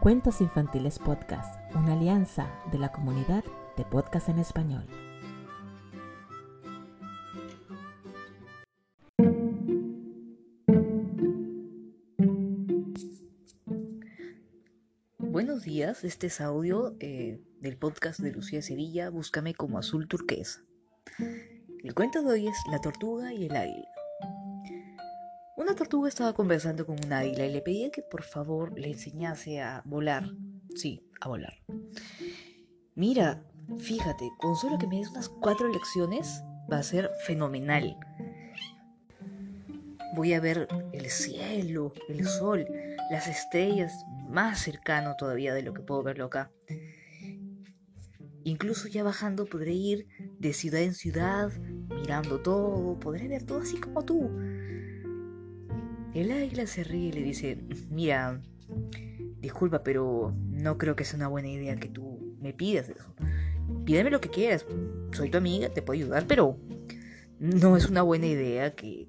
Cuentos Infantiles Podcast, una alianza de la comunidad de podcast en español. Buenos días, este es audio eh, del podcast de Lucía Sevilla, Búscame como azul turquesa. El cuento de hoy es La tortuga y el águila. Una tortuga estaba conversando con un águila y le pedía que por favor le enseñase a volar. Sí, a volar. Mira, fíjate, con solo que me des unas cuatro lecciones va a ser fenomenal. Voy a ver el cielo, el sol, las estrellas más cercano todavía de lo que puedo verlo acá. Incluso ya bajando podré ir de ciudad en ciudad, mirando todo, podré ver todo así como tú. El águila se ríe y le dice, mira, disculpa, pero no creo que sea una buena idea que tú me pidas eso. Pídeme lo que quieras, soy tu amiga, te puedo ayudar, pero no es una buena idea que,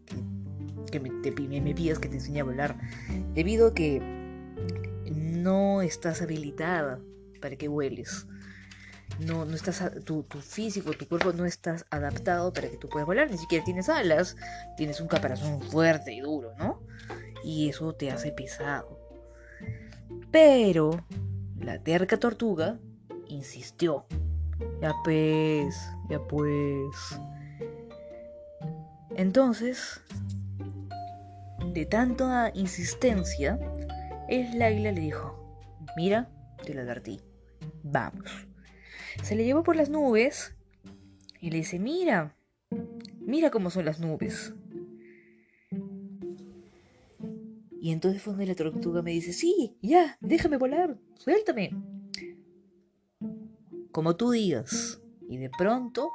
que, me, pidas que te enseñe a volar, debido a que no estás habilitada para que vueles. No, no estás, tu, tu, físico, tu cuerpo no estás adaptado para que tú puedas volar, ni siquiera tienes alas, tienes un caparazón fuerte y duro, ¿no? Y eso te hace pesado. Pero la terca tortuga insistió. Ya pues, ya pues. Entonces, de tanta insistencia, el águila le dijo, mira, te lo advertí, vamos. Se le llevó por las nubes y le dice, mira, mira cómo son las nubes. Y entonces fue donde la tortuga me dice, sí, ya, déjame volar, suéltame. Como tú digas. Y de pronto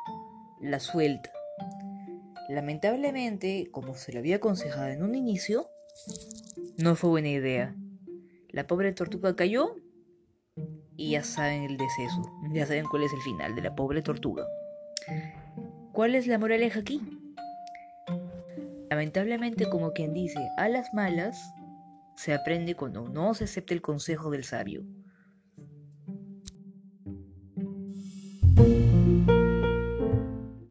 la suelta. Lamentablemente, como se lo había aconsejado en un inicio, no fue buena idea. La pobre tortuga cayó y ya saben el deceso, ya saben cuál es el final de la pobre tortuga. ¿Cuál es la moraleja aquí? Lamentablemente, como quien dice, a las malas se aprende cuando no se acepta el consejo del sabio.